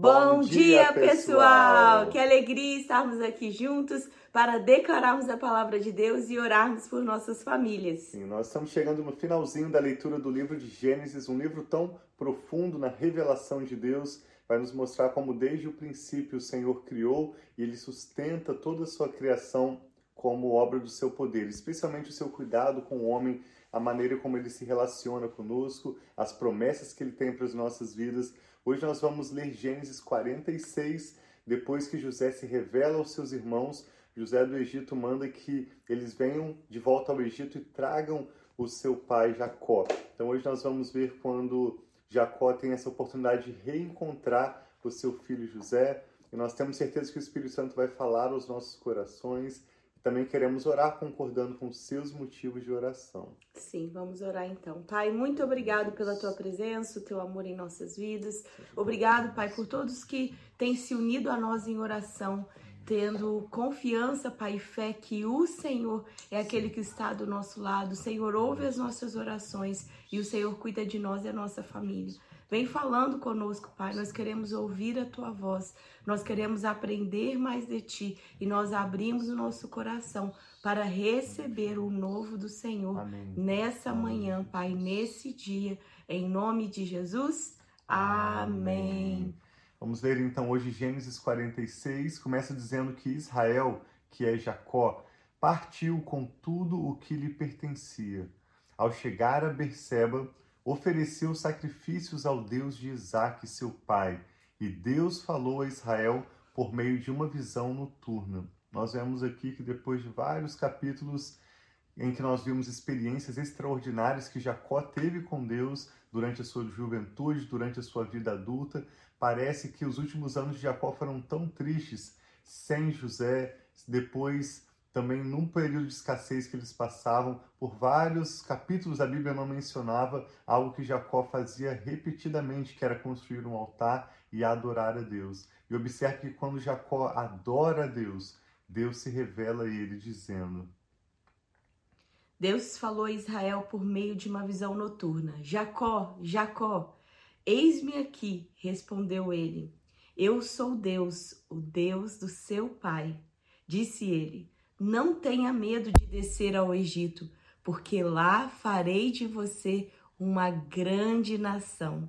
Bom, dia, pessoal! Que alegria estarmos aqui juntos para declararmos a palavra de Deus e orarmos por nossas famílias. Sim, nós estamos chegando no finalzinho da leitura do livro de Gênesis, um livro tão profundo na revelação de Deus, vai nos mostrar como desde o princípio o Senhor criou e ele sustenta toda a sua criação como obra do seu poder, especialmente o seu cuidado com o homem, a maneira como ele se relaciona conosco, as promessas que ele tem para as nossas vidas. Hoje nós vamos ler Gênesis 46, depois que José se revela aos seus irmãos. José do Egito manda que eles venham de volta ao Egito e tragam o seu pai Jacó. Então hoje nós vamos ver quando Jacó tem essa oportunidade de reencontrar o seu filho José. E nós temos certeza que o Espírito Santo vai falar aos nossos corações também queremos orar concordando com os seus motivos de oração. Sim, vamos orar então. Pai, muito obrigado pela tua presença, o teu amor em nossas vidas. Obrigado, Pai, por todos que têm se unido a nós em oração, tendo confiança, Pai, e fé que o Senhor é aquele que está do nosso lado. O Senhor ouve as nossas orações e o Senhor cuida de nós e a nossa família. Vem falando conosco, Pai. Nós queremos ouvir a tua voz. Nós queremos aprender mais de ti e nós abrimos o nosso coração para receber o novo do Senhor Amém. nessa Amém. manhã, Pai, nesse dia, em nome de Jesus. Amém. Vamos ler então hoje Gênesis 46, começa dizendo que Israel, que é Jacó, partiu com tudo o que lhe pertencia. Ao chegar a Berseba, ofereceu sacrifícios ao Deus de Isaac, seu pai, e Deus falou a Israel por meio de uma visão noturna. Nós vemos aqui que depois de vários capítulos em que nós vimos experiências extraordinárias que Jacó teve com Deus durante a sua juventude, durante a sua vida adulta, parece que os últimos anos de Jacó foram tão tristes sem José, depois também num período de escassez que eles passavam, por vários capítulos a Bíblia não mencionava algo que Jacó fazia repetidamente, que era construir um altar e adorar a Deus. E observe que quando Jacó adora a Deus, Deus se revela a ele dizendo: Deus falou a Israel por meio de uma visão noturna: Jacó, Jacó, eis-me aqui, respondeu ele. Eu sou Deus, o Deus do seu pai. Disse ele: não tenha medo de descer ao Egito, porque lá farei de você uma grande nação.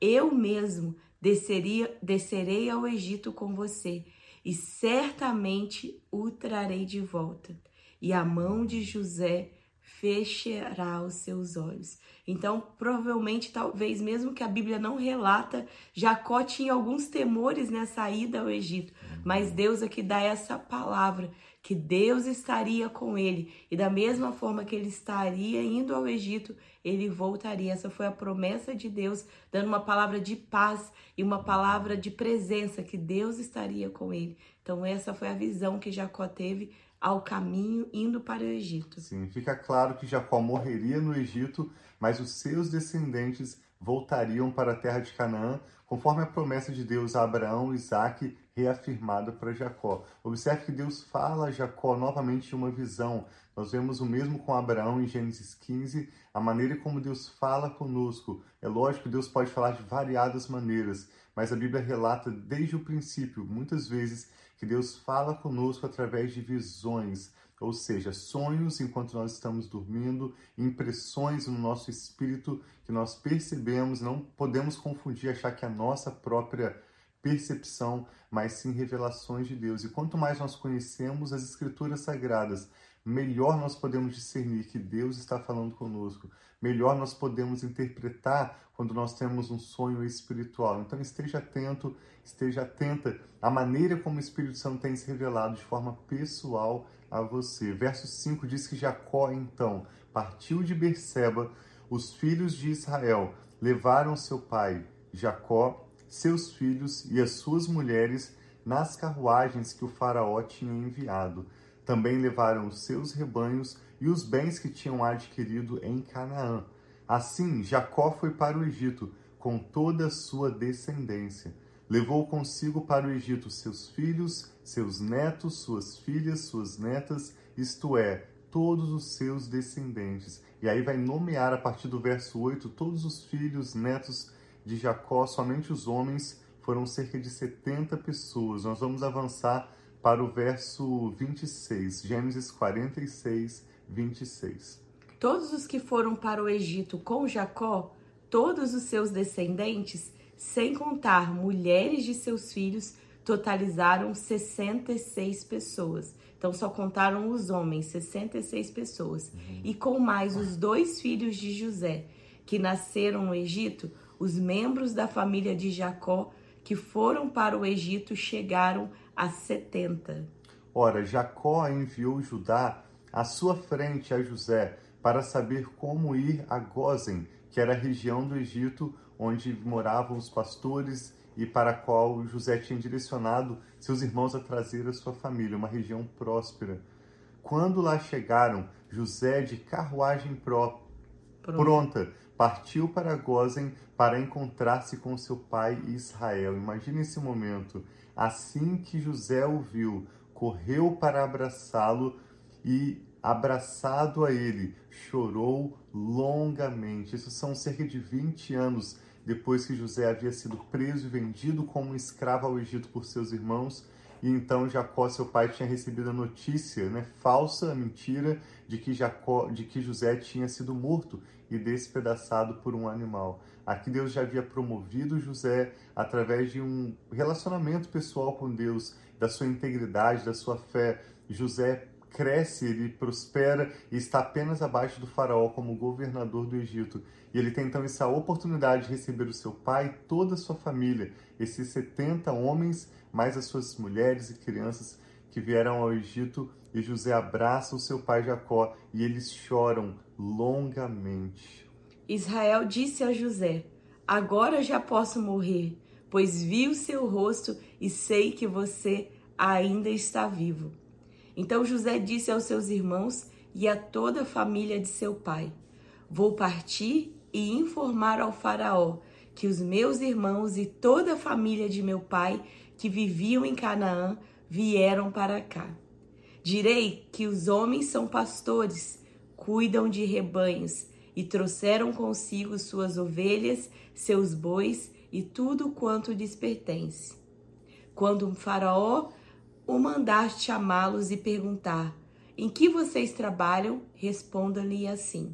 Eu mesmo desceria, descerei ao Egito com você e certamente o trarei de volta. E a mão de José fechará os seus olhos. Então, provavelmente, talvez, mesmo que a Bíblia não relata, Jacó tinha alguns temores nessa ida ao Egito, mas Deus aqui dá essa palavra que Deus estaria com ele e da mesma forma que ele estaria indo ao Egito, ele voltaria. Essa foi a promessa de Deus, dando uma palavra de paz e uma palavra de presença que Deus estaria com ele. Então essa foi a visão que Jacó teve ao caminho indo para o Egito. Sim, fica claro que Jacó morreria no Egito, mas os seus descendentes voltariam para a terra de Canaã, conforme a promessa de Deus a Abraão, Isaque reafirmada para Jacó. Observe que Deus fala a Jacó novamente uma visão. Nós vemos o mesmo com Abraão em Gênesis 15, a maneira como Deus fala conosco. É lógico que Deus pode falar de variadas maneiras, mas a Bíblia relata desde o princípio, muitas vezes, que Deus fala conosco através de visões, ou seja, sonhos enquanto nós estamos dormindo, impressões no nosso espírito que nós percebemos, não podemos confundir, achar que a nossa própria percepção, mas sim revelações de Deus. E quanto mais nós conhecemos as Escrituras Sagradas, melhor nós podemos discernir que Deus está falando conosco, melhor nós podemos interpretar quando nós temos um sonho espiritual. Então esteja atento, esteja atenta à maneira como o Espírito Santo tem se revelado de forma pessoal a você. Verso 5 diz que Jacó então partiu de Berseba, os filhos de Israel levaram seu pai Jacó seus filhos e as suas mulheres nas carruagens que o Faraó tinha enviado. Também levaram os seus rebanhos e os bens que tinham adquirido em Canaã. Assim, Jacó foi para o Egito com toda a sua descendência. Levou consigo para o Egito seus filhos, seus netos, suas filhas, suas netas, isto é, todos os seus descendentes. E aí vai nomear a partir do verso 8 todos os filhos, netos, de Jacó, somente os homens foram cerca de 70 pessoas. Nós vamos avançar para o verso 26, Gênesis 46, 26. Todos os que foram para o Egito com Jacó, todos os seus descendentes, sem contar mulheres de seus filhos, totalizaram 66 pessoas. Então só contaram os homens, 66 pessoas. Uhum. E com mais os dois filhos de José, que nasceram no Egito, os membros da família de Jacó que foram para o Egito chegaram a 70. Ora, Jacó enviou Judá à sua frente a José para saber como ir a Gozen, que era a região do Egito onde moravam os pastores e para a qual José tinha direcionado seus irmãos a trazer a sua família, uma região próspera. Quando lá chegaram, José, de carruagem pró Pronto. pronta, partiu para Gozen para encontrar-se com seu pai Israel. Imagine esse momento. Assim que José o viu, correu para abraçá-lo e, abraçado a ele, chorou longamente. Isso são cerca de 20 anos depois que José havia sido preso e vendido como escravo ao Egito por seus irmãos. E então Jacó, seu pai, tinha recebido a notícia, né, falsa, mentira, de que Jacó, de que José tinha sido morto e despedaçado por um animal. Aqui Deus já havia promovido José através de um relacionamento pessoal com Deus, da sua integridade, da sua fé. José cresce, ele prospera e está apenas abaixo do faraó como governador do Egito. E ele tem então essa oportunidade de receber o seu pai e toda a sua família, esses 70 homens, mais as suas mulheres e crianças que vieram ao Egito. E José abraça o seu pai Jacó e eles choram longamente. Israel disse a José: Agora já posso morrer, pois vi o seu rosto e sei que você ainda está vivo. Então José disse aos seus irmãos e a toda a família de seu pai: Vou partir e informar ao Faraó que os meus irmãos e toda a família de meu pai que viviam em Canaã vieram para cá. Direi que os homens são pastores, cuidam de rebanhos e trouxeram consigo suas ovelhas, seus bois e tudo quanto lhes pertence. Quando um faraó o mandar chamá-los e perguntar: Em que vocês trabalham? Responda-lhe assim: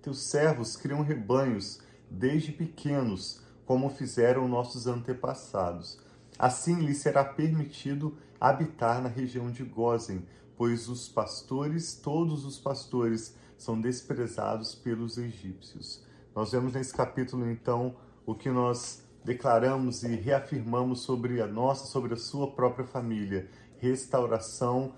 Teus servos criam rebanhos desde pequenos, como fizeram nossos antepassados. Assim lhes será permitido habitar na região de Gozen, pois os pastores, todos os pastores, são desprezados pelos egípcios. Nós vemos nesse capítulo, então, o que nós declaramos e reafirmamos sobre a nossa, sobre a sua própria família. Restauração,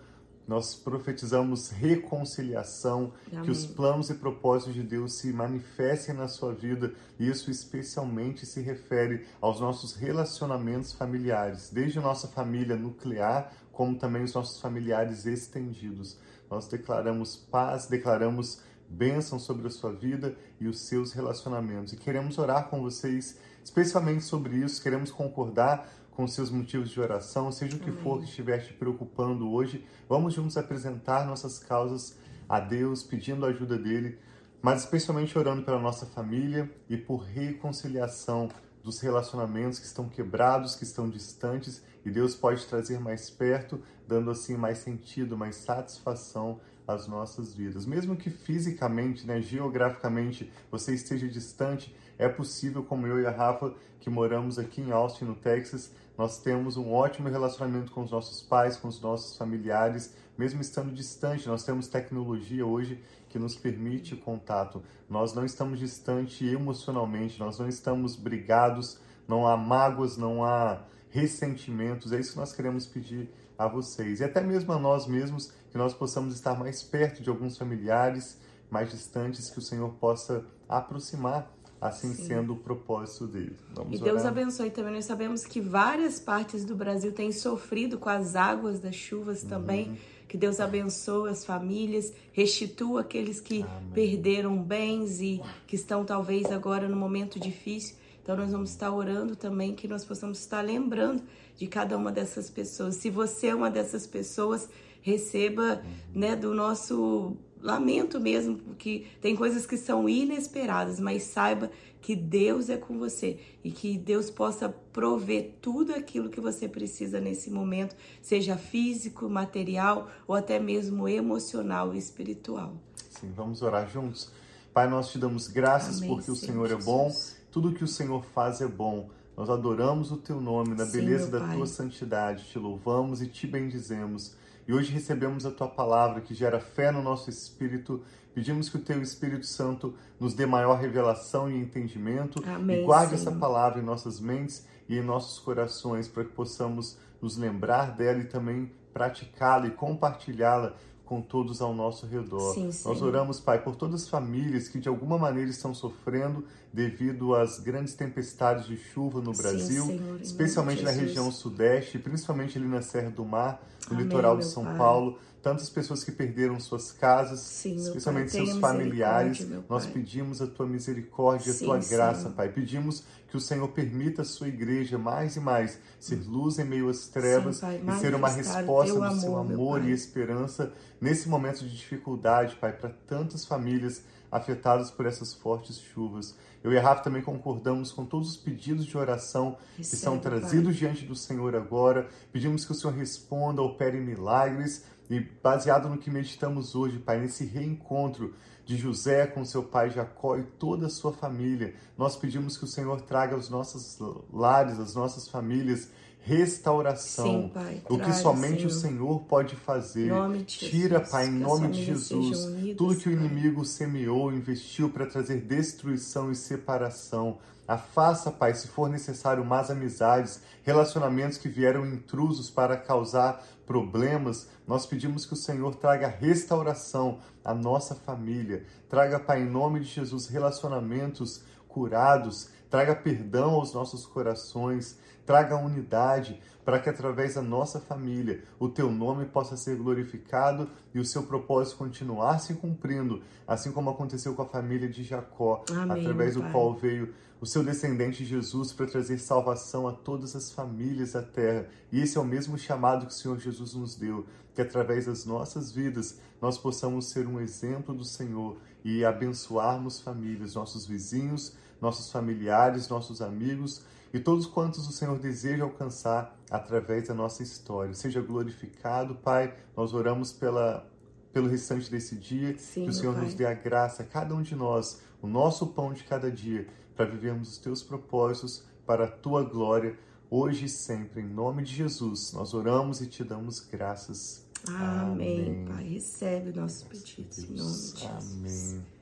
nós profetizamos reconciliação, Amém. que os planos e propósitos de Deus se manifestem na sua vida. Isso especialmente se refere aos nossos relacionamentos familiares, desde a nossa família nuclear, como também os nossos familiares estendidos. Nós declaramos paz, declaramos bênção sobre a sua vida e os seus relacionamentos. E queremos orar com vocês, especialmente sobre isso, queremos concordar com seus motivos de oração, seja o que for que estiver te preocupando hoje. Vamos juntos apresentar nossas causas a Deus, pedindo a ajuda dele, mas especialmente orando pela nossa família e por reconciliação dos relacionamentos que estão quebrados, que estão distantes, e Deus pode trazer mais perto, dando assim mais sentido, mais satisfação às nossas vidas. Mesmo que fisicamente, né, geograficamente, você esteja distante, é possível, como eu e a Rafa, que moramos aqui em Austin, no Texas, nós temos um ótimo relacionamento com os nossos pais, com os nossos familiares, mesmo estando distante, nós temos tecnologia hoje que nos permite contato. Nós não estamos distante emocionalmente, nós não estamos brigados, não há mágoas, não há ressentimentos. É isso que nós queremos pedir a vocês e até mesmo a nós mesmos que nós possamos estar mais perto de alguns familiares mais distantes que o Senhor possa aproximar assim Sim. sendo o propósito dele. Vamos e Deus orar. abençoe também. Nós sabemos que várias partes do Brasil têm sofrido com as águas das chuvas também. Uhum. Que Deus abençoe as famílias, restitua aqueles que Amém. perderam bens e que estão talvez agora no momento difícil. Então nós vamos estar orando também que nós possamos estar lembrando de cada uma dessas pessoas. Se você é uma dessas pessoas, receba, né, do nosso lamento mesmo, porque tem coisas que são inesperadas, mas saiba que Deus é com você e que Deus possa prover tudo aquilo que você precisa nesse momento, seja físico, material ou até mesmo emocional e espiritual. Sim, vamos orar juntos. Pai, nós te damos graças Amém, porque o Senhor é bom, tudo que o Senhor faz é bom. Nós adoramos o teu nome, na Sim, beleza da tua santidade, te louvamos e te bendizemos. E hoje recebemos a tua palavra que gera fé no nosso espírito. Pedimos que o teu Espírito Santo nos dê maior revelação e entendimento Amém, e guarde Senhor. essa palavra em nossas mentes e em nossos corações para que possamos nos lembrar dela e também praticá-la e compartilhá-la com todos ao nosso redor. Sim, Nós oramos, Pai, por todas as famílias que de alguma maneira estão sofrendo devido às grandes tempestades de chuva no Brasil, Sim, Senhor, especialmente na região sudeste, principalmente ali na Serra do Mar, no Amém, litoral de São pai. Paulo tantas pessoas que perderam suas casas, Sim, especialmente pai, seus familiares. Nós pedimos a tua misericórdia, Sim, a tua graça, Pai. Pedimos que o Senhor permita a sua igreja mais e mais ser luz em meio às trevas Sim, pai, e ser uma resposta do amor, seu amor e esperança nesse momento de dificuldade, Pai, para tantas famílias afetadas por essas fortes chuvas. Eu e a Rafa também concordamos com todos os pedidos de oração que são trazidos pai. diante do Senhor agora. Pedimos que o Senhor responda, opere milagres e baseado no que meditamos hoje, Pai, nesse reencontro de José com seu pai Jacó e toda a sua família, nós pedimos que o Senhor traga aos nossos lares, às nossas famílias, restauração. Sim, pai, o que somente Senhor. o Senhor pode fazer. Tira, Pai, em nome de Jesus, unidas, tudo que o inimigo semeou, investiu para trazer destruição e separação. Afasta, Pai, se for necessário, más amizades, relacionamentos que vieram intrusos para causar problemas. Nós pedimos que o Senhor traga restauração à nossa família. Traga, Pai, em nome de Jesus, relacionamentos curados. Traga perdão aos nossos corações. Traga unidade para que através da nossa família o teu nome possa ser glorificado e o seu propósito continuar se cumprindo, assim como aconteceu com a família de Jacó, Amém, através do qual veio o seu descendente Jesus para trazer salvação a todas as famílias da terra. E esse é o mesmo chamado que o Senhor Jesus nos deu, que através das nossas vidas nós possamos ser um exemplo do Senhor e abençoarmos famílias, nossos vizinhos, nossos familiares, nossos amigos e todos quantos o Senhor deseja alcançar através da nossa história. Seja glorificado, Pai. Nós oramos pela pelo restante desse dia, Sim, que o Senhor nos dê a graça, cada um de nós, o nosso pão de cada dia, para vivermos os teus propósitos para a tua glória, hoje e sempre. Em nome de Jesus, nós oramos e te damos graças. Amém. Amém. Pai, recebe nossos pedidos em nome de Jesus. Amém.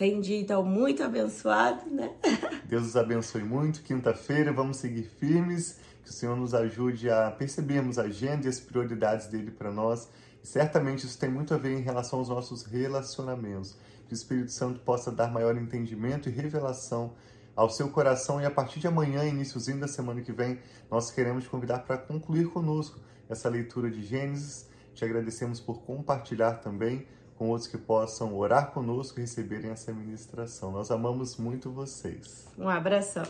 Dia, então, muito abençoado, né? Deus os abençoe muito. Quinta-feira, vamos seguir firmes. Que o Senhor nos ajude a percebermos a agenda e as prioridades dele para nós. E certamente isso tem muito a ver em relação aos nossos relacionamentos. Que o Espírito Santo possa dar maior entendimento e revelação ao seu coração. E a partir de amanhã, iníciozinho da semana que vem, nós queremos convidar para concluir conosco essa leitura de Gênesis. Te agradecemos por compartilhar também com outros que possam orar conosco e receberem essa ministração. Nós amamos muito vocês. Um abração.